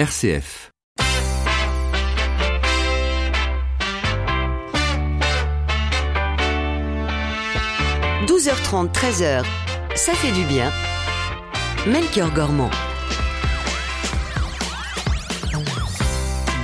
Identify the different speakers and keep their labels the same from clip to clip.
Speaker 1: RCF.
Speaker 2: « 12h30, 13h, ça fait du bien. Melchior Gormand.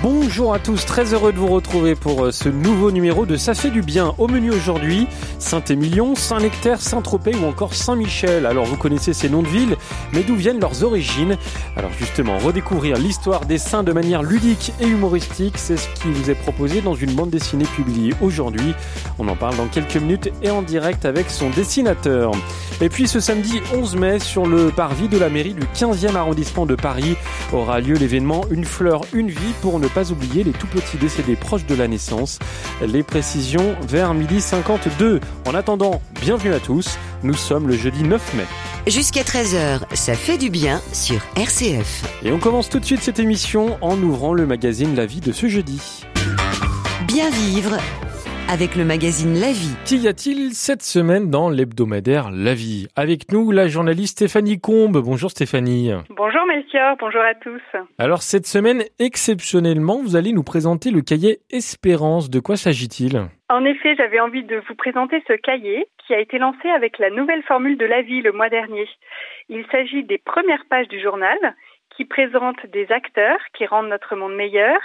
Speaker 3: Bonjour à tous, très heureux de vous retrouver pour euh, ce nouveau numéro de Ça fait du bien. Au menu aujourd'hui, Saint-Émilion, Saint-Nectaire, Saint-Tropez ou encore Saint-Michel. Alors vous connaissez ces noms de villes, mais d'où viennent leurs origines Alors justement, redécouvrir l'histoire des saints de manière ludique et humoristique, c'est ce qui vous est proposé dans une bande dessinée publiée aujourd'hui. On en parle dans quelques minutes et en direct avec son dessinateur. Et puis ce samedi 11 mai, sur le parvis de la mairie du 15e arrondissement de Paris, aura lieu l'événement Une fleur, une vie pour ne pas oublier les tout petits décédés proches de la naissance. Les précisions vers midi 52. En attendant, bienvenue à tous. Nous sommes le jeudi 9 mai.
Speaker 2: Jusqu'à 13h, ça fait du bien sur RCF.
Speaker 3: Et on commence tout de suite cette émission en ouvrant le magazine La vie de ce jeudi.
Speaker 2: Bien vivre avec le magazine La Vie.
Speaker 3: Qu'y a-t-il cette semaine dans l'hebdomadaire La Vie? Avec nous, la journaliste Stéphanie Combe. Bonjour Stéphanie.
Speaker 4: Bonjour Melchior, bonjour à tous.
Speaker 3: Alors cette semaine, exceptionnellement, vous allez nous présenter le cahier Espérance. De quoi s'agit-il?
Speaker 4: En effet, j'avais envie de vous présenter ce cahier qui a été lancé avec la nouvelle formule de La Vie le mois dernier. Il s'agit des premières pages du journal qui présentent des acteurs qui rendent notre monde meilleur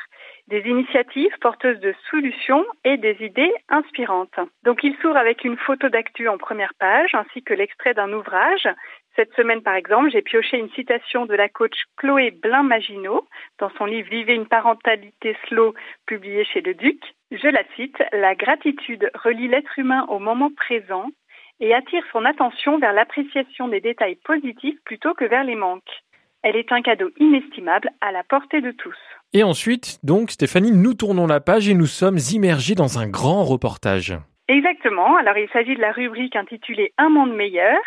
Speaker 4: des initiatives porteuses de solutions et des idées inspirantes. Donc il s'ouvre avec une photo d'actu en première page ainsi que l'extrait d'un ouvrage. Cette semaine, par exemple, j'ai pioché une citation de la coach Chloé Blin-Maginot dans son livre Vivez une parentalité slow, publié chez Le Duc. Je la cite, La gratitude relie l'être humain au moment présent et attire son attention vers l'appréciation des détails positifs plutôt que vers les manques. Elle est un cadeau inestimable à la portée de tous.
Speaker 3: Et ensuite, donc, Stéphanie, nous tournons la page et nous sommes immergés dans un grand reportage.
Speaker 4: Exactement. Alors, il s'agit de la rubrique intitulée Un monde meilleur,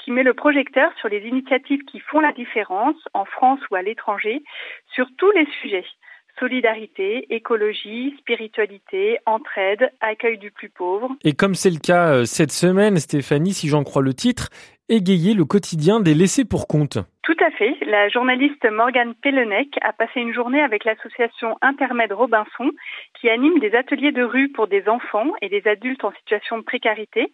Speaker 4: qui met le projecteur sur les initiatives qui font la différence en France ou à l'étranger sur tous les sujets. Solidarité, écologie, spiritualité, entraide, accueil du plus pauvre.
Speaker 3: Et comme c'est le cas euh, cette semaine, Stéphanie, si j'en crois le titre, égayer le quotidien des laissés pour compte.
Speaker 4: Tout à fait. La journaliste Morgane Pellenec a passé une journée avec l'association Intermède Robinson qui anime des ateliers de rue pour des enfants et des adultes en situation de précarité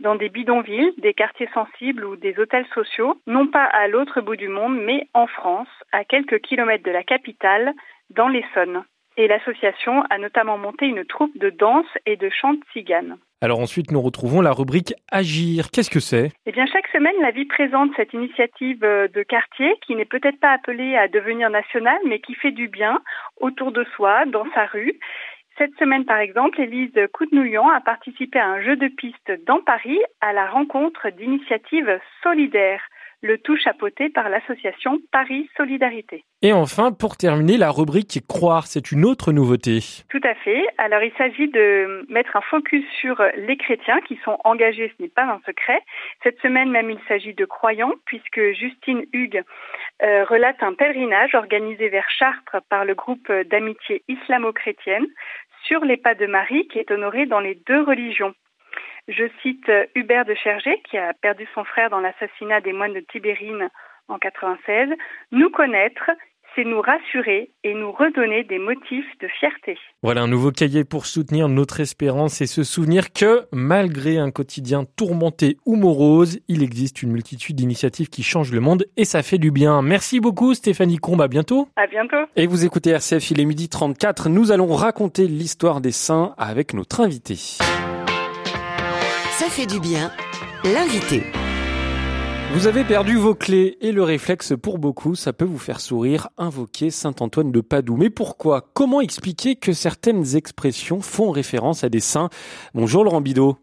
Speaker 4: dans des bidonvilles, des quartiers sensibles ou des hôtels sociaux, non pas à l'autre bout du monde, mais en France, à quelques kilomètres de la capitale, dans l'Essonne. Et l'association a notamment monté une troupe de danse et de chant tzigane.
Speaker 3: Alors ensuite, nous retrouvons la rubrique Agir. Qu'est-ce que c'est?
Speaker 4: Eh bien, chaque semaine, la vie présente cette initiative euh, de quartier qui n'est peut-être pas appelée à devenir nationale, mais qui fait du bien autour de soi, dans sa rue. Cette semaine, par exemple, Élise Coutenouillan a participé à un jeu de piste dans Paris à la rencontre d'initiatives solidaires le tout chapeauté par l'association Paris Solidarité.
Speaker 3: Et enfin, pour terminer, la rubrique Croire, c'est une autre nouveauté.
Speaker 4: Tout à fait. Alors, il s'agit de mettre un focus sur les chrétiens qui sont engagés, ce n'est pas un secret. Cette semaine même, il s'agit de croyants, puisque Justine Hugues euh, relate un pèlerinage organisé vers Chartres par le groupe d'amitié islamo-chrétienne sur les pas de Marie qui est honoré dans les deux religions. Je cite euh, Hubert de Chergé, qui a perdu son frère dans l'assassinat des moines de Tibérine en 96. Nous connaître, c'est nous rassurer et nous redonner des motifs de fierté.
Speaker 3: Voilà un nouveau cahier pour soutenir notre espérance et se souvenir que, malgré un quotidien tourmenté ou morose, il existe une multitude d'initiatives qui changent le monde et ça fait du bien. Merci beaucoup Stéphanie Combe, à bientôt.
Speaker 4: À bientôt.
Speaker 3: Et vous écoutez RCF, il est midi 34. Nous allons raconter l'histoire des saints avec notre invité.
Speaker 2: Ça fait du bien. L'invité.
Speaker 3: Vous avez perdu vos clés et le réflexe pour beaucoup, ça peut vous faire sourire, invoquer Saint Antoine de Padoue. Mais pourquoi? Comment expliquer que certaines expressions font référence à des saints? Bonjour Laurent Bidot.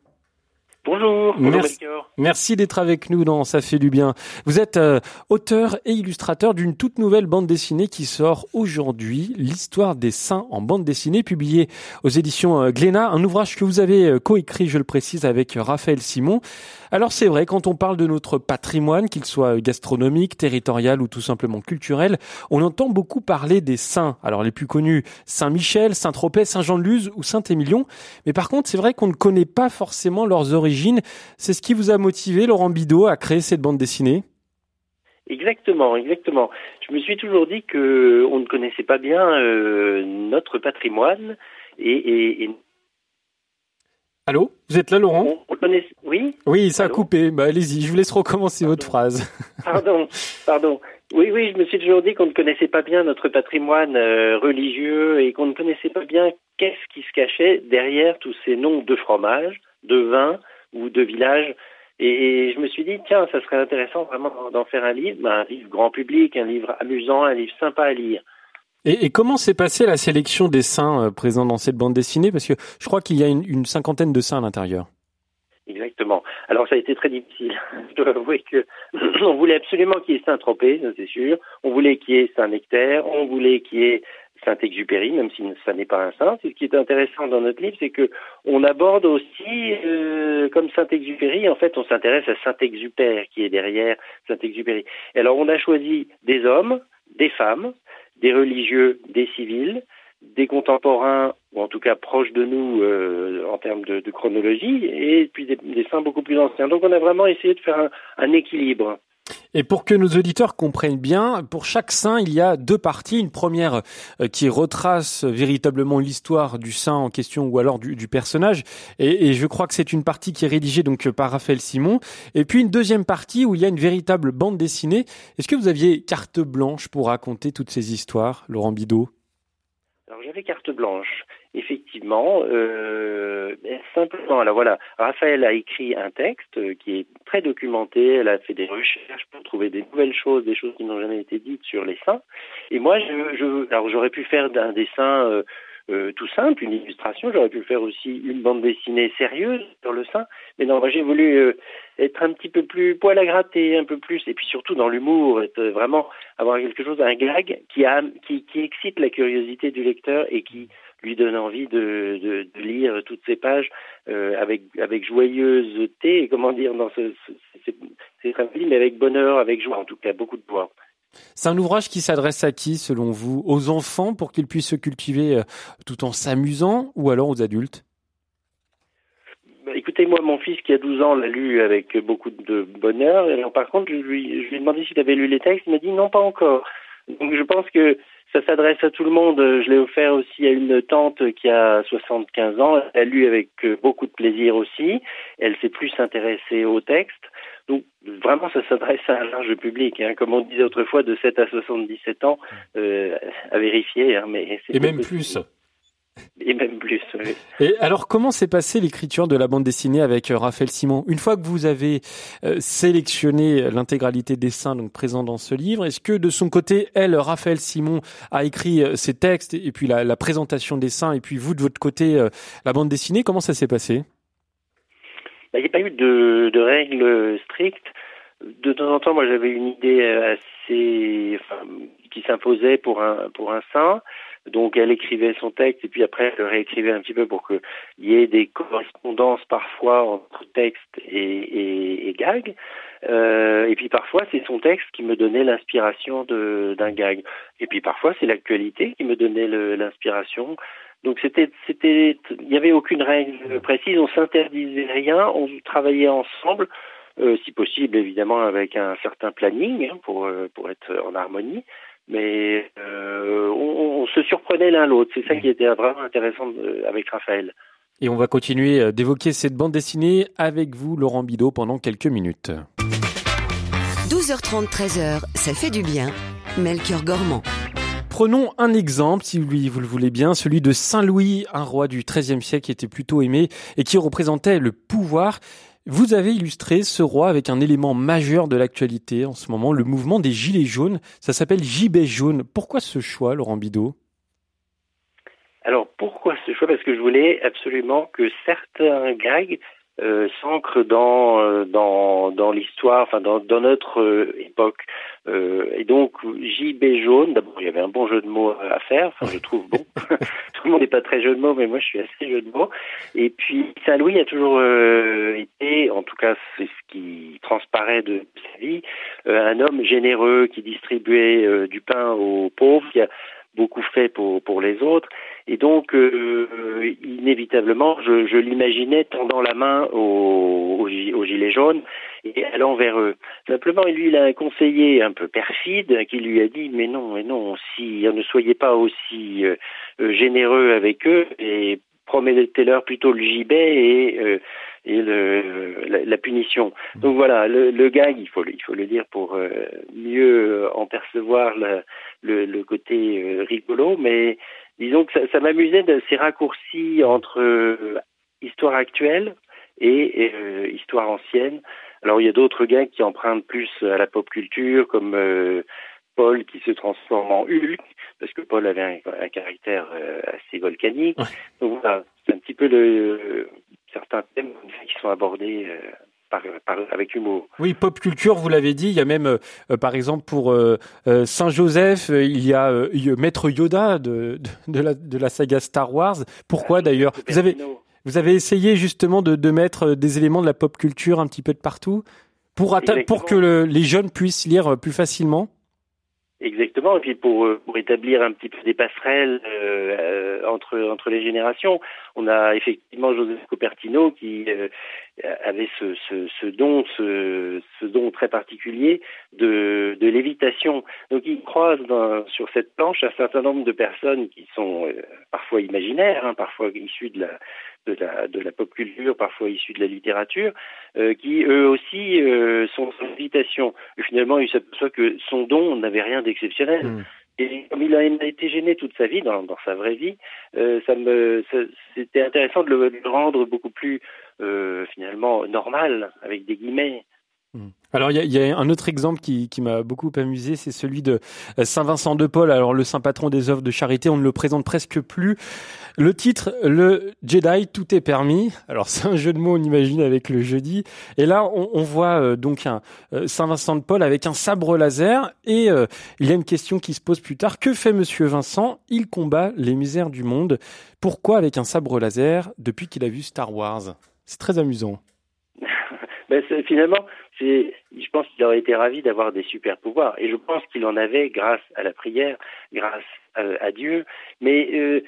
Speaker 5: Bonjour,
Speaker 3: merci, merci d'être avec nous dans Ça fait du bien. Vous êtes euh, auteur et illustrateur d'une toute nouvelle bande dessinée qui sort aujourd'hui, L'histoire des saints en bande dessinée, publiée aux éditions euh, Glénat, un ouvrage que vous avez euh, coécrit, je le précise, avec Raphaël Simon. Alors c'est vrai, quand on parle de notre patrimoine, qu'il soit gastronomique, territorial ou tout simplement culturel, on entend beaucoup parler des saints. Alors les plus connus, Saint-Michel, Saint-Tropez, Saint-Jean-de-Luz ou Saint-Émilion. Mais par contre, c'est vrai qu'on ne connaît pas forcément leurs origines. C'est ce qui vous a motivé, Laurent Bidot, à créer cette bande dessinée?
Speaker 1: Exactement, exactement. Je me suis toujours dit que on ne connaissait pas bien euh, notre patrimoine et, et,
Speaker 3: Allô? Vous êtes là, Laurent?
Speaker 1: On, connaît... Oui?
Speaker 3: Oui, ça a coupé. Bah, allez-y, je vous laisse recommencer votre phrase.
Speaker 1: Pardon, pardon. Oui, oui, je me suis toujours dit qu'on ne connaissait pas bien notre patrimoine euh, religieux et qu'on ne connaissait pas bien qu'est-ce qui se cachait derrière tous ces noms de fromages, de vins ou de villages et je me suis dit, tiens, ça serait intéressant vraiment d'en faire un livre, un livre grand public, un livre amusant, un livre sympa à lire.
Speaker 3: Et, comment s'est passée la sélection des saints euh, présents dans cette bande dessinée? Parce que je crois qu'il y a une, cinquantaine de saints à l'intérieur.
Speaker 1: Exactement. Alors ça a été très difficile. Je dois avouer que on voulait absolument qu'il y ait Saint-Tropez, c'est sûr. On voulait qu'il y ait Saint-Nectaire. On voulait qu'il y ait Saint-Exupéry, même si ça n'est pas un saint. Ce qui est intéressant dans notre livre, c'est que on aborde aussi, euh, comme Saint-Exupéry, en fait, on s'intéresse à Saint-Exupère qui est derrière Saint-Exupéry. Alors, on a choisi des hommes, des femmes, des religieux, des civils, des contemporains, ou en tout cas proches de nous euh, en termes de, chronologie, et puis des, saints beaucoup plus anciens. Donc, on a vraiment essayé de faire un équilibre.
Speaker 3: Et pour que nos auditeurs comprennent bien, pour chaque saint, il y a deux parties. Une première euh, qui retrace véritablement l'histoire du saint en question ou alors du, personnage. Et, je crois que c'est une partie qui est rédigée donc par Raphaël Simon. Et puis une deuxième partie où il y a une véritable bande dessinée. Est-ce que vous aviez carte blanche pour raconter toutes ces histoires, Laurent Bidot?
Speaker 1: Alors j'avais carte blanche effectivement, euh, simplement, alors voilà, Raphaël a écrit un texte euh, qui est très documenté, elle a fait des recherches pour trouver des nouvelles choses, des choses qui n'ont jamais été dites sur les saints. Et moi, je, je alors j'aurais pu faire un dessin euh, euh, tout simple, une illustration. J'aurais pu faire aussi une bande dessinée sérieuse sur le sein, mais non, moi j'ai voulu euh, être un petit peu plus poil à gratter, un peu plus, et puis surtout dans l'humour, être vraiment avoir quelque chose, un gag qui, a, qui, qui excite la curiosité du lecteur et qui lui donne envie de, de, de lire toutes ces pages euh, avec avec joyeuseté, comment dire, dans ce, ce c'est mais avec bonheur, avec joie, en tout cas beaucoup de joie.
Speaker 3: C'est un ouvrage qui s'adresse à qui, selon vous? Aux enfants pour qu'ils puissent se cultiver euh, tout en s'amusant ou alors aux adultes?
Speaker 1: Bah, Écoutez, moi, mon fils qui a 12 ans l'a lu avec beaucoup de bonheur. Et alors, par contre, je lui, je lui ai demandé s'il avait lu les textes. Il m'a dit non, pas encore. Donc, je pense que ça s'adresse à tout le monde. Je l'ai offert aussi à une tante qui a 75 ans. Elle a lu avec euh, beaucoup de plaisir aussi. Elle s'est plus intéressée au texte. Donc vraiment, ça s'adresse à un large public. Hein. Comme on disait autrefois, de 7 à 77 ans, euh, à vérifier. Hein, mais
Speaker 3: Et même plus.
Speaker 1: Et même plus. Oui.
Speaker 3: Et alors, comment s'est passée l'écriture de la bande dessinée avec euh, Raphaël Simon? Une fois que vous avez euh, sélectionné l'intégralité des dessins donc présents dans ce livre, est-ce que de son côté, elle, Raphaël Simon, a écrit ses textes et puis la, la présentation des dessins, et puis vous de votre côté, la bande dessinée Comment ça s'est passé?
Speaker 1: Bah, il n'y a pas eu de, de règles strictes. De temps en temps, moi, j'avais une idée assez, enfin, qui s'imposait pour un pour un saint. Donc, elle écrivait son texte et puis après, elle le réécrivait un petit peu pour qu'il y ait des correspondances parfois entre texte et, et, et gag. Euh, et puis parfois, c'est son texte qui me donnait l'inspiration d'un gag. Et puis parfois, c'est l'actualité qui me donnait l'inspiration donc c'était, c'était, il n'y avait aucune règle précise, on s'interdisait rien, on travaillait ensemble, euh, si possible évidemment avec un certain planning hein, pour euh, pour être en harmonie, mais euh, on, on, se surprenait l'un l'autre. C'est ça qui était vraiment intéressant avec Raphaël.
Speaker 3: Et on va continuer d'évoquer cette bande dessinée avec vous, Laurent Bidot, pendant quelques minutes.
Speaker 2: 12h30, 13h, ça fait du bien. Melchior Gormand.
Speaker 3: Prenons un exemple, si vous le voulez bien, celui de Saint Louis, un roi du XIIIe siècle qui était plutôt aimé et qui représentait le pouvoir. Vous avez illustré ce roi avec un élément majeur de l'actualité en ce moment, le mouvement des Gilets jaunes. Ça s'appelle Gibet jaune. Pourquoi ce choix, Laurent Bidot?
Speaker 1: Alors pourquoi ce choix? Parce que je voulais absolument que certains gags euh, s'ancre dans euh, dans dans l'histoire, enfin dans, dans notre euh, époque. Euh, et donc JB jaune, d'abord il y avait un bon jeu de mots à faire, enfin je trouve bon. Tout le monde n'est pas très jeu de mots, mais moi je suis assez jeu de mots. Et puis Saint Louis a toujours été, en tout cas c'est ce qui transparaît de sa vie, un homme généreux qui distribuait du pain aux pauvres, qui a beaucoup fait pour pour les autres. Et donc, euh, inévitablement, je, je l'imaginais tendant la main aux, aux, gilets jaunes et allant vers eux. Simplement, lui, il a un conseiller un peu perfide qui lui a dit mais non, mais non, si ne soyez pas aussi euh, euh, généreux avec eux et promettez-leur plutôt le gibet et euh, et le, la, punition. Donc voilà, le, le, gag, il faut, il faut le dire pour euh, mieux en percevoir le, le, côté euh, rigolo, mais disons que ça, ça m'amusait de ces raccourcis entre euh, histoire actuelle et, histoire ancienne. Alors il y a d'autres gags qui empruntent plus à la pop culture, comme Paul qui se transforme en Hulk, parce que Paul avait un, un caractère assez volcanique. Donc voilà, c'est un petit peu le, certains thèmes qui sont abordés euh, par, par, avec humour.
Speaker 3: Oui, pop culture, vous l'avez dit, il y a même, euh, par exemple, pour euh, Saint Joseph, il y a Maître Yoda de, de, de, la, de la saga Star Wars. Pourquoi ah, d'ailleurs Vous avez vous avez essayé justement de, de mettre des éléments de la pop culture un petit peu de partout pour pour que le, les jeunes puissent lire plus facilement?
Speaker 1: Exactement, et puis pour, pour établir un petit peu des passerelles euh, entre entre les générations, on a effectivement Joseph Copertino qui euh, avait ce, ce, ce don, ce, ce, don très particulier de, de lévitation. Donc il croise dans, sur cette planche un certain nombre de personnes qui sont euh, parfois imaginaires, hein, parfois issues de la de la, de la pop culture, parfois issus de la littérature, euh, qui eux aussi euh, sont sans invitation. Et finalement, il s'aperçoit que son don n'avait rien d'exceptionnel. Mm. Et comme il a, été gêné toute sa vie, dans, dans sa vraie vie, euh, ça me, c'était intéressant de le, de le, rendre beaucoup plus euh, finalement normal, avec des guillemets.
Speaker 3: Hmm. Alors il y, y a, un autre exemple qui, qui m'a beaucoup amusé, c'est celui de euh, Saint Vincent de Paul. Alors le saint patron des œuvres de charité, on ne le présente presque plus. Le titre, le Jedi, tout est permis. Alors c'est un jeu de mots, on imagine avec le jeudi. Et là, on, on voit euh, donc un euh, Saint Vincent de Paul avec un sabre laser. Et il y a une question qui se pose plus tard. Que fait Monsieur Vincent? Il combat les misères du monde. Pourquoi avec un sabre laser depuis qu'il a vu Star Wars? C'est très amusant.
Speaker 1: ben, finalement, je pense qu'il aurait été ravi d'avoir des super pouvoirs. Et je pense qu'il en avait grâce à la prière, grâce à, Dieu. Mais euh,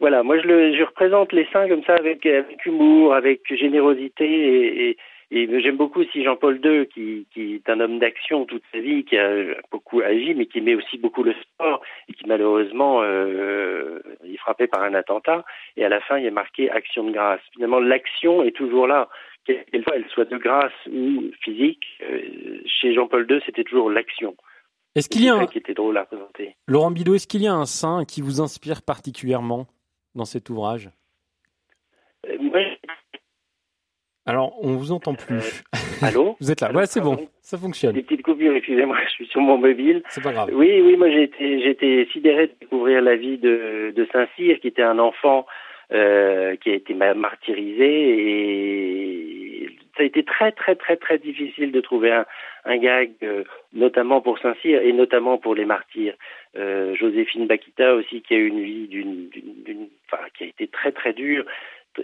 Speaker 1: voilà, moi je, le, je représente les saints comme ça avec, humour, avec générosité et, et, et j'aime beaucoup aussi Jean-Paul II, qui, qui, est un homme d'action toute sa vie, qui a beaucoup agi, mais qui met aussi beaucoup le sport, et qui malheureusement euh, est frappé par un attentat. Et à la fin, il est marqué action de grâce. Finalement, l'action est toujours là qu'elle soit de grâce ou physique, euh, chez Jean-Paul II, c'était toujours l'action.
Speaker 3: Est-ce qu'il y a un...
Speaker 1: qui était drôle à présenter.
Speaker 3: Laurent Bidot, est-ce qu'il y a un saint qui vous inspire particulièrement dans cet ouvrage?
Speaker 1: Euh, moi,
Speaker 3: Alors, on vous entend plus.
Speaker 1: Euh, allô?
Speaker 3: Vous êtes là. Ouais, c'est bon. Ça fonctionne.
Speaker 1: Des petites coupures, excusez-moi, je suis sur mon mobile.
Speaker 3: C'est pas grave.
Speaker 1: Oui, oui, moi j'ai été, j'ai été sidéré de découvrir la vie de, de Saint-Cyr, qui était un enfant euh, qui a été martyrisé et ça a été très très très très difficile de trouver un, un gag, euh, notamment pour Saint-Cyr et notamment pour les martyrs. Euh, Joséphine Bakita aussi qui a eu une vie d'une, enfin, qui a été très très dure.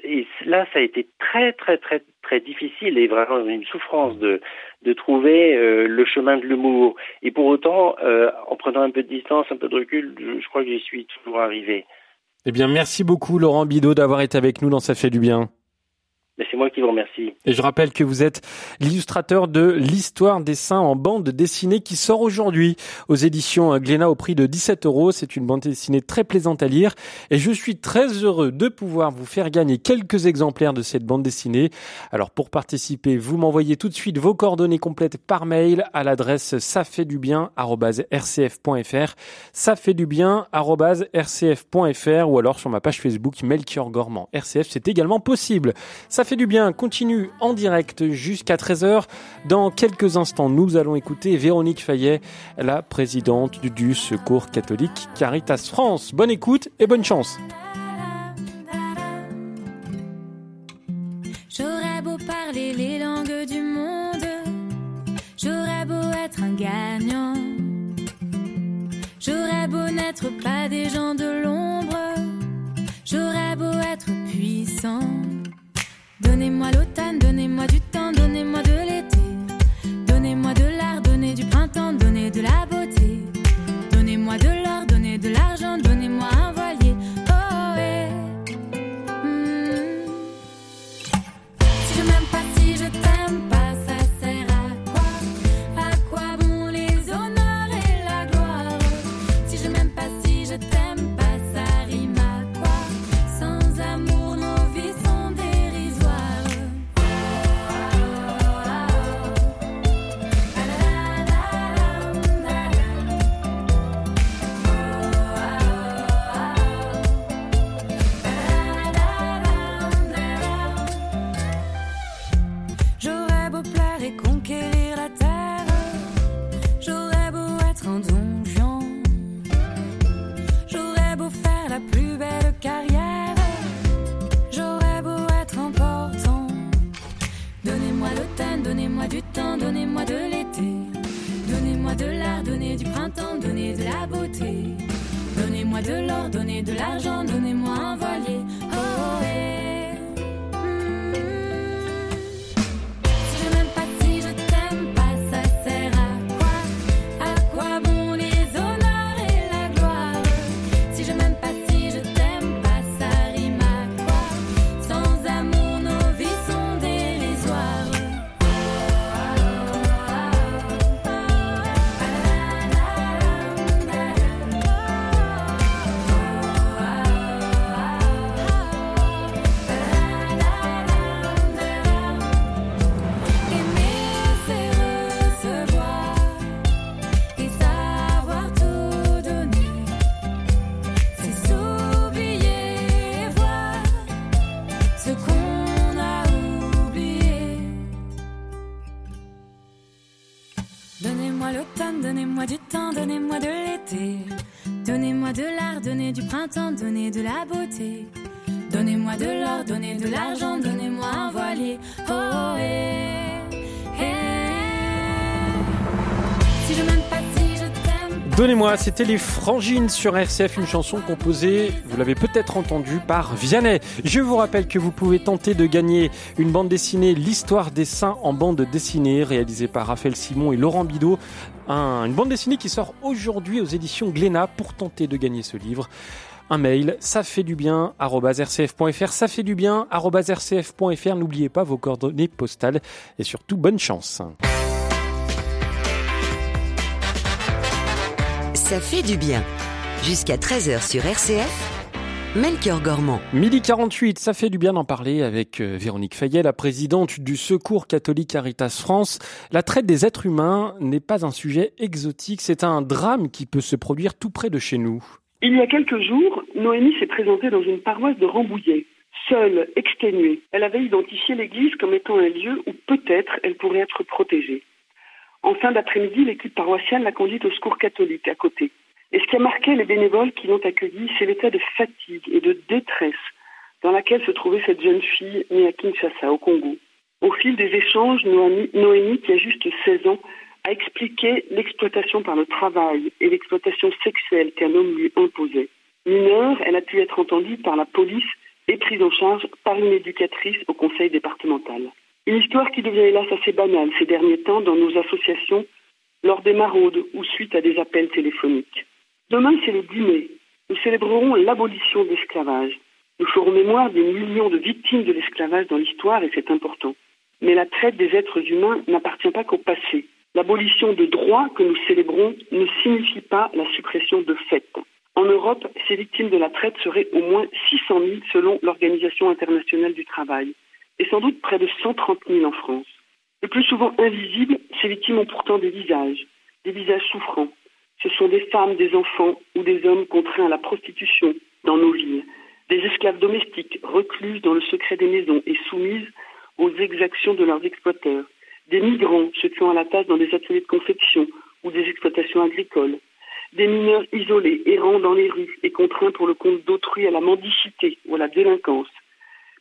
Speaker 1: Et là, ça a été très très très très difficile et vraiment une souffrance de de trouver euh, le chemin de l'humour. Et pour autant, euh, en prenant un peu de distance, un peu de recul, je, je crois que j'y suis toujours arrivé.
Speaker 3: Eh bien, merci beaucoup Laurent Bidot d'avoir été avec nous dans Ça fait du bien.
Speaker 1: C'est moi qui vous remercie.
Speaker 3: Et je rappelle que vous êtes l'illustrateur de l'histoire des saints en bande dessinée qui sort aujourd'hui aux éditions Glénat au prix de 17 euros. C'est une bande dessinée très plaisante à lire et je suis très heureux de pouvoir vous faire gagner quelques exemplaires de cette bande dessinée. Alors pour participer, vous m'envoyez tout de suite vos coordonnées complètes par mail à l'adresse ça fait ou alors sur ma page Facebook Melchior Gormand RCF c'est également possible. Fait du bien continue en direct jusqu'à 13h. Dans quelques instants, nous allons écouter Véronique Fayet, la présidente du Secours catholique Caritas France. Bonne écoute et bonne chance.
Speaker 5: J'aurais beau parler les langues du monde, j'aurais beau être un gagnant, j'aurais beau n'être pas des gens de Donnez-moi du
Speaker 3: Donnez-moi, c'était les Frangines sur RCF, une chanson composée, vous l'avez peut-être entendu, par Vianney. Je vous rappelle que vous pouvez tenter de gagner une bande dessinée L'histoire des saints en bande dessinée, réalisée par Raphaël Simon et Laurent Bidot. Un- une bande dessinée qui sort aujourd'hui aux éditions Glénat pour tenter de gagner ce livre. Un mail, ça fait du bien, rcf.fr, ça fait du bien, rcf.fr. N'oubliez pas vos coordonnées postales et surtout bonne chance.
Speaker 2: Ça fait du bien. Jusqu'à 13h sur RCF, Melchior Gormand.
Speaker 3: Midi 48, ça fait du bien d'en parler avec euh, Véronique Fayet, la présidente du Secours catholique Caritas France. La traite des êtres humains n'est pas un sujet exotique, c'est un drame qui peut se produire tout près de chez nous.
Speaker 6: Il y a quelques jours, Noémie s'est présentée dans une paroisse de Rambouillet. Seule, exténuée, elle avait identifié l'église comme étant un lieu où peut-être elle pourrait être protégée. En fin d'après-midi, l'équipe paroissiale l'a conduite au secours catholique à côté. Et ce qui a marqué les bénévoles qui l'ont accueillie, c'est l'état de fatigue et de détresse dans laquelle se trouvait cette jeune fille née à Kinshasa, au Congo. Au fil des échanges, Noémie, Noémie, qui a juste 16 ans, a expliqué l'exploitation par le travail et l'exploitation sexuelle qu'un homme lui imposait. Mineure, elle a pu être entendue par la police et prise en charge par une éducatrice au conseil départemental. Une histoire qui devient hélas assez banale ces derniers temps dans nos associations lors des maraudes ou suite à des appels téléphoniques. Demain, c'est le 10 mai. Nous célébrerons l'abolition de l'esclavage. Nous ferons mémoire des millions de victimes de l'esclavage dans l'histoire et c'est important. Mais la traite des êtres humains n'appartient pas qu'au passé. L'abolition de droits que nous célébrons ne signifie pas la suppression de fait. En Europe, ces victimes de la traite seraient au moins 600 000 selon l'Organisation internationale du travail, et sans doute près de 130 000 en France. Le plus souvent invisibles, ces victimes ont pourtant des visages, des visages souffrants. Ce sont des femmes, des enfants ou des hommes contraints à la prostitution dans nos villes, des esclaves domestiques recluses dans le secret des maisons et soumises aux exactions de leurs exploiteurs, des migrants se tuant à la tâche dans des ateliers de confection ou des exploitations agricoles, des mineurs isolés errant dans les rues et contraints pour le compte d'autrui à la mendicité ou à la délinquance,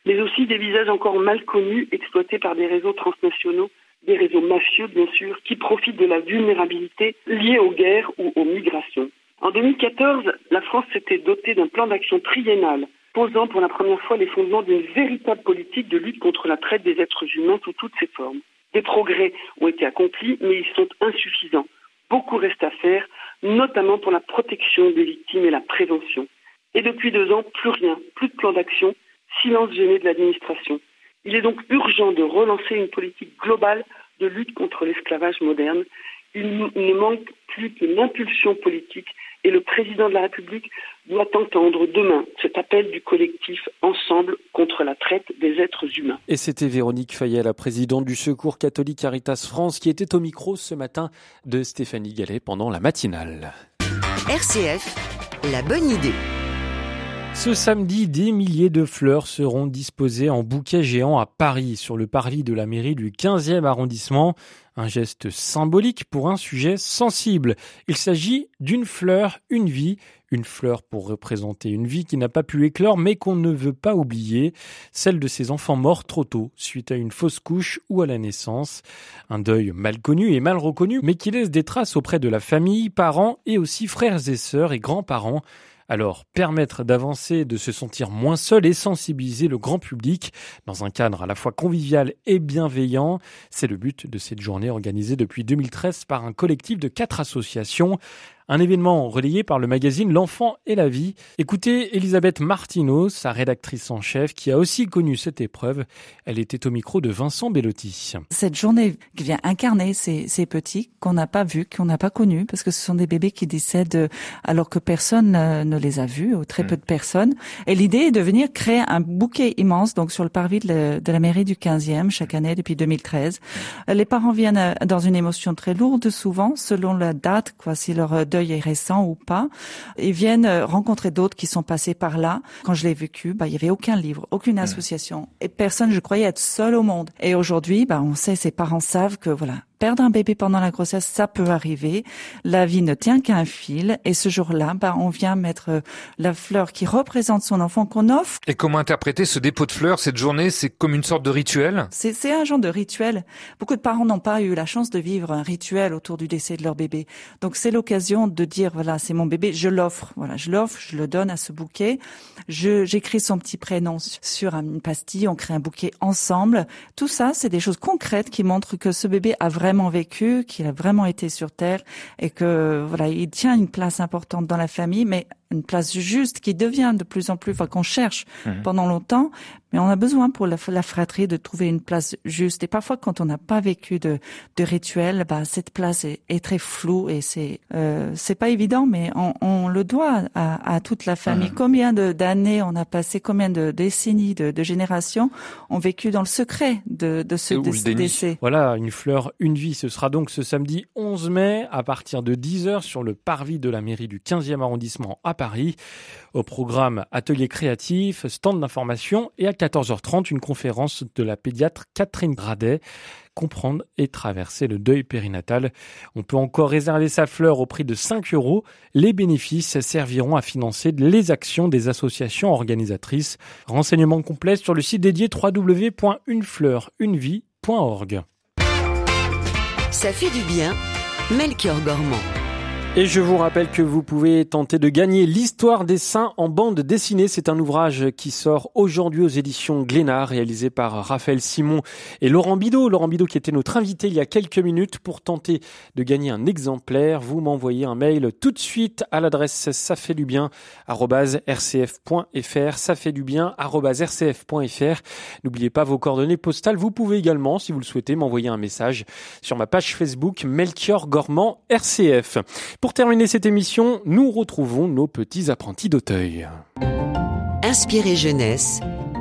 Speaker 6: mais aussi des visages encore mal connus exploités par des réseaux transnationaux, des réseaux mafieux bien sûr, qui profitent de la vulnérabilité liée aux guerres ou aux migrations. En 2014, la France s'était dotée d'un plan d'action triennal posant pour la première fois les fondements d'une véritable politique de lutte contre la traite des êtres humains sous toutes ses formes. Des progrès ont été accomplis, mais ils sont insuffisants. Beaucoup reste à faire, notamment pour la protection des victimes et la prévention. Et depuis deux ans, plus rien, plus de plan d'action, silence gêné de l'administration. Il est donc urgent de relancer une politique globale de lutte contre l'esclavage moderne. Il ne manque plus qu'une impulsion politique et le président de la République doit entendre demain cet appel du collectif Ensemble contre la traite des êtres humains.
Speaker 3: Et c'était Véronique Fayet, la présidente du Secours catholique Caritas France, qui était au micro ce matin de Stéphanie Gallet pendant la matinale.
Speaker 2: RCF, la bonne idée.
Speaker 3: Ce samedi, des milliers de fleurs seront disposées en bouquets géants à Paris, sur le parvis de la mairie du 15e arrondissement. Un geste symbolique pour un sujet sensible. Il s'agit d'une fleur, une vie, une fleur pour représenter une vie qui n'a pas pu éclore mais qu'on ne veut pas oublier, celle de ces enfants morts trop tôt suite à une fausse couche ou à la naissance. Un deuil mal connu et mal reconnu mais qui laisse des traces auprès de la famille, parents et aussi frères et sœurs et grands-parents Alors, permettre d'avancer, de se sentir moins seul et sensibiliser le grand public dans un cadre à la fois convivial et bienveillant, c'est le but de cette journée organisée depuis 2013 par un collectif de quatre associations. Un événement relayé par le magazine L'Enfant et la Vie. Écoutez Elisabeth Martineau, sa rédactrice en chef, qui a aussi connu cette épreuve. Elle était au micro de Vincent Bellotti.
Speaker 7: Cette journée qui vient incarner ces, ces petits qu'on n'a pas vus, qu'on n'a pas connus, parce que ce sont des bébés qui décèdent alors que personne ne les a vus, ou très peu de personnes. Et l'idée est de venir créer un bouquet immense, donc sur le parvis de, la mairie du 15e, chaque année depuis 2013. Les parents viennent dans une émotion très lourde, souvent, selon la date, quoi, si leur est récent ou pas, ils viennent euh, rencontrer d'autres qui sont passés par là. Quand je l'ai vécu, bah, il y avait aucun livre, aucune association et personne, je croyais être seul au monde. Et aujourd'hui, bah, on sait, ces parents savent que voilà, Perdre un bébé pendant la grossesse, ça peut arriver. La vie ne tient qu'à un fil. Et ce jour-là, bah, on vient mettre euh, la fleur qui représente son enfant qu'on offre.
Speaker 8: Et comment interpréter ce dépôt de fleurs, cette journée? C'est comme une sorte de rituel?
Speaker 7: C'est un genre de rituel. Beaucoup de parents n'ont pas eu la chance de vivre un rituel autour du décès de leur bébé. Donc c'est l'occasion de dire, voilà, c'est mon bébé, je l'offre. Voilà, je l'offre, je le donne à ce bouquet. J'écris son petit prénom sur une pastille, on crée un bouquet ensemble. Tout ça, c'est des choses concrètes qui montrent que ce bébé a vraiment vécu, qu'il a vraiment été sur Terre et que voilà, il tient une place importante dans la famille, mais une place juste qui devient de plus en plus, enfin qu'on cherche mhm. pendant longtemps, mais on a besoin pour la, fratrie de trouver une place juste. Et parfois, quand on n'a pas vécu de, de rituel, bah cette place est, est très floue et c'est euh, c'est pas évident, mais on, on le doit à, à, toute la famille. Mhm. Combien d'années on a passé, combien de décennies, de, de générations ont vécu dans le secret de, de ce décès?
Speaker 3: Voilà, une fleur, une vie. Ce sera donc ce samedi 11 mai à partir de 10h sur le parvis de la mairie du 15e arrondissement à Paris. Au programme Atelier créatif, stand d'information et à 14h30 une conférence de la pédiatre Catherine Gradet comprendre et traverser le deuil périnatal. On peut encore réserver sa fleur au prix de 5 euros. Les bénéfices serviront à financer les actions des associations organisatrices. Renseignements complets sur le site dédié www.unefleurunevie.org.
Speaker 2: Ça fait du bien, Melchior Gormand.
Speaker 3: Et je vous rappelle que vous pouvez tenter de gagner l'histoire des saints en bande dessinée. C'est un ouvrage qui sort aujourd'hui aux éditions Glénat, réalisé par Raphaël Simon et Laurent Bidot. Laurent Bidot qui était notre invité il y a quelques minutes pour tenter de gagner un exemplaire. Vous m'envoyez un mail tout de suite à l'adresse ça du bien. N'oubliez pas vos coordonnées postales. Vous pouvez également, si vous le souhaitez, m'envoyer un message sur ma page Facebook Melchior Gormand RCF. Pour terminer cette émission, nous retrouvons nos petits apprentis d'Auteuil.
Speaker 2: Inspirez jeunesse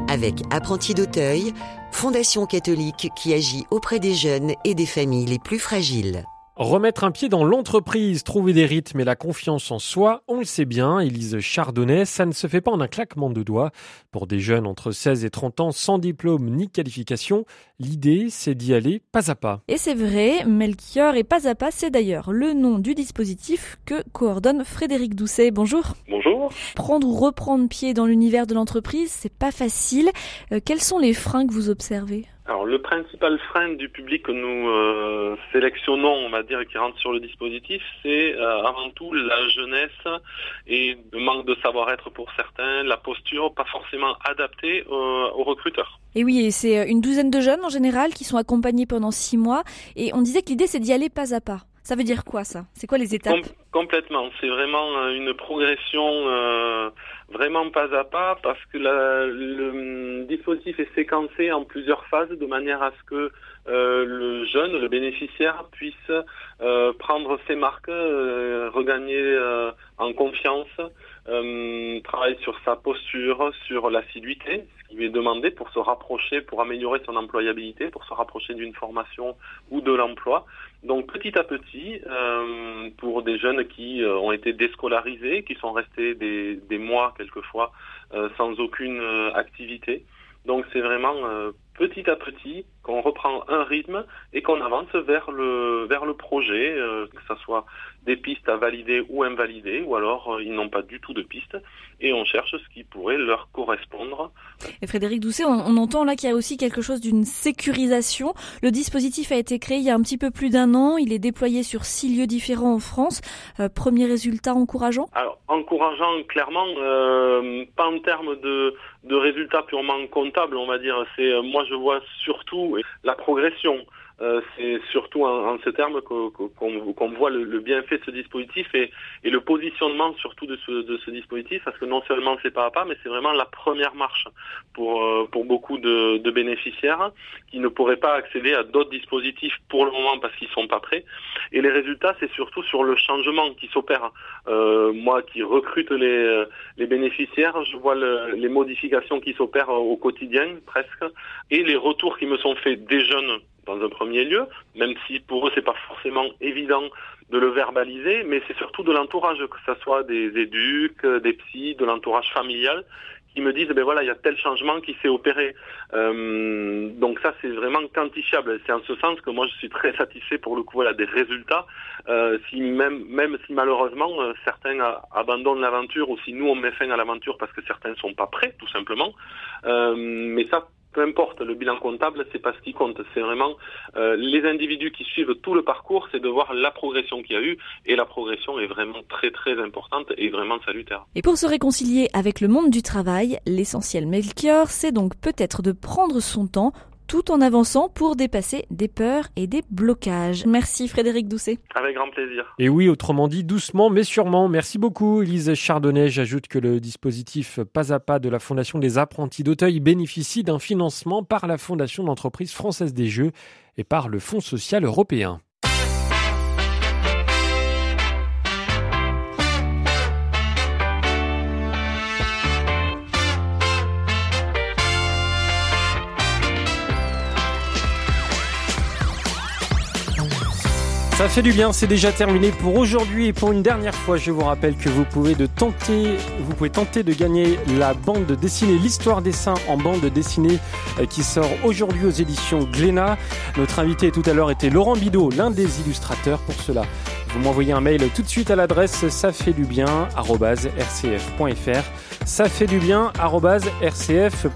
Speaker 2: avec Apprentis d'Auteuil, fondation catholique qui agit auprès des jeunes et des familles les plus fragiles.
Speaker 3: Remettre un pied dans l'entreprise, trouver des rythmes et la confiance en soi, on le sait bien, Élise Chardonnay, ça ne se fait pas en un claquement de doigts. Pour des jeunes entre 16 et 30 ans sans diplôme ni qualification, l'idée c'est d'y aller pas à pas.
Speaker 9: Et c'est vrai, Melchior et pas à pas, c'est d'ailleurs le nom du dispositif que coordonne Frédéric Doucet. Bonjour.
Speaker 10: Bonjour.
Speaker 9: Prendre ou reprendre pied dans l'univers de l'entreprise, c'est pas facile. Euh, quels sont les freins que vous observez?
Speaker 10: Alors le principal frein du public que nous euh, sélectionnons, on va dire, qui rentre sur le dispositif, c'est euh, avant tout la jeunesse et le manque de savoir-être pour certains, la posture pas forcément adaptée euh, aux recruteurs.
Speaker 9: Et oui, c'est une douzaine de jeunes en général qui sont accompagnés pendant six mois, et on disait que l'idée c'est d'y aller pas à pas. Ça veut dire quoi ça? C'est quoi les étapes?
Speaker 10: Complètement. C'est vraiment euh, une progression euh, vraiment pas à pas parce que le hum, dispositif est séquencé en plusieurs phases de manière à ce que euh, le jeune, le bénéficiaire puisse prendre ses marques, regagner en confiance, travailler sur sa posture, sur l'assiduité, ce qui lui est demandé pour se rapprocher, pour améliorer son employabilité, pour se rapprocher d'une formation ou de l'emploi. Donc petit à petit, euh, pour des jeunes qui euh, ont été déscolarisés, qui sont restés des, mois quelquefois euh, sans aucune activité. Donc c'est vraiment petit à petit qu'on reprend un rythme et qu'on avance vers le vers le projet, euh, que ce soit des pistes à valider ou invalider, ou alors euh, ils n'ont pas du tout de pistes, et on cherche ce qui pourrait leur correspondre.
Speaker 9: Et Frédéric Doucet, on, on entend là qu'il y a aussi quelque chose d'une sécurisation. Le dispositif a été créé il y a un petit peu plus d'un an, il est déployé sur six lieux différents en France. Euh, premier résultat encourageant?
Speaker 10: Alors, encourageant, clairement, pas en termes de, de résultats purement comptables, on va dire. C'est Moi, je vois surtout la progression. Euh, c'est surtout en, en, ces termes qu'on qu voit le, le, bienfait de ce dispositif et, et, le positionnement surtout de ce, de ce dispositif, parce que non seulement c'est pas à pas, mais c'est vraiment la première marche pour, euh, pour beaucoup de, de, bénéficiaires qui ne pourraient pas accéder à d'autres dispositifs pour le moment parce qu'ils sont pas prêts. Et les résultats, c'est surtout sur le changement qui s'opère. Euh, moi qui recrute les, les bénéficiaires, je vois le, les modifications qui s'opèrent au quotidien presque et les retours qui me sont faits des jeunes dans un premier lieu, même si pour eux c'est pas forcément évident de le verbaliser, mais c'est surtout de l'entourage, que ce soit des éduques, des psys, de l'entourage familial, qui me disent ben voilà il y a tel changement qui s'est opéré. Euh, donc ça c'est vraiment quantifiable. C'est en ce sens que moi je suis très satisfait pour le coup voilà des résultats. Euh, si même même si malheureusement euh, certains abandonnent l'aventure ou si nous on met fin à l'aventure parce que certains sont pas prêts tout simplement. Euh, mais ça peu importe, le bilan comptable, c'est pas ce qui compte. C'est vraiment euh, les individus qui suivent tout le parcours, c'est de voir la progression qu'il y a eu. Et la progression est vraiment très très importante et vraiment salutaire.
Speaker 9: Et pour se réconcilier avec le monde du travail, l'essentiel Melchior, c'est donc peut-être de prendre son temps tout en avançant pour dépasser des peurs et des blocages. Merci Frédéric Doucet.
Speaker 10: Avec grand plaisir.
Speaker 3: Et oui, autrement dit, doucement mais sûrement. Merci beaucoup Elise Chardonnay. J'ajoute que le dispositif Pas à pas de la Fondation des apprentis d'Auteuil bénéficie d'un financement par la Fondation d'entreprise française des Jeux et par le Fonds social européen. Ça fait du bien, c'est déjà terminé pour aujourd'hui et pour une dernière fois, je vous rappelle que vous pouvez tenter de gagner la bande dessinée L'histoire des saints en bande dessinée euh, qui sort aujourd'hui aux éditions Glénat. Notre invité tout à l'heure était Laurent Bidot, l'un des illustrateurs pour cela. Vous m'envoyez un mail tout de suite à l'adresse ça fait du bien rcf.fr. Ça fait du bien rcf.fr.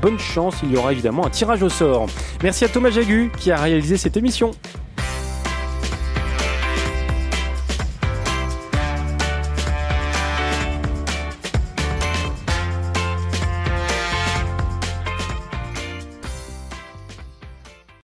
Speaker 3: Bonne chance, il y aura évidemment un tirage au sort. Merci à Thomas Jagu qui a réalisé cette émission.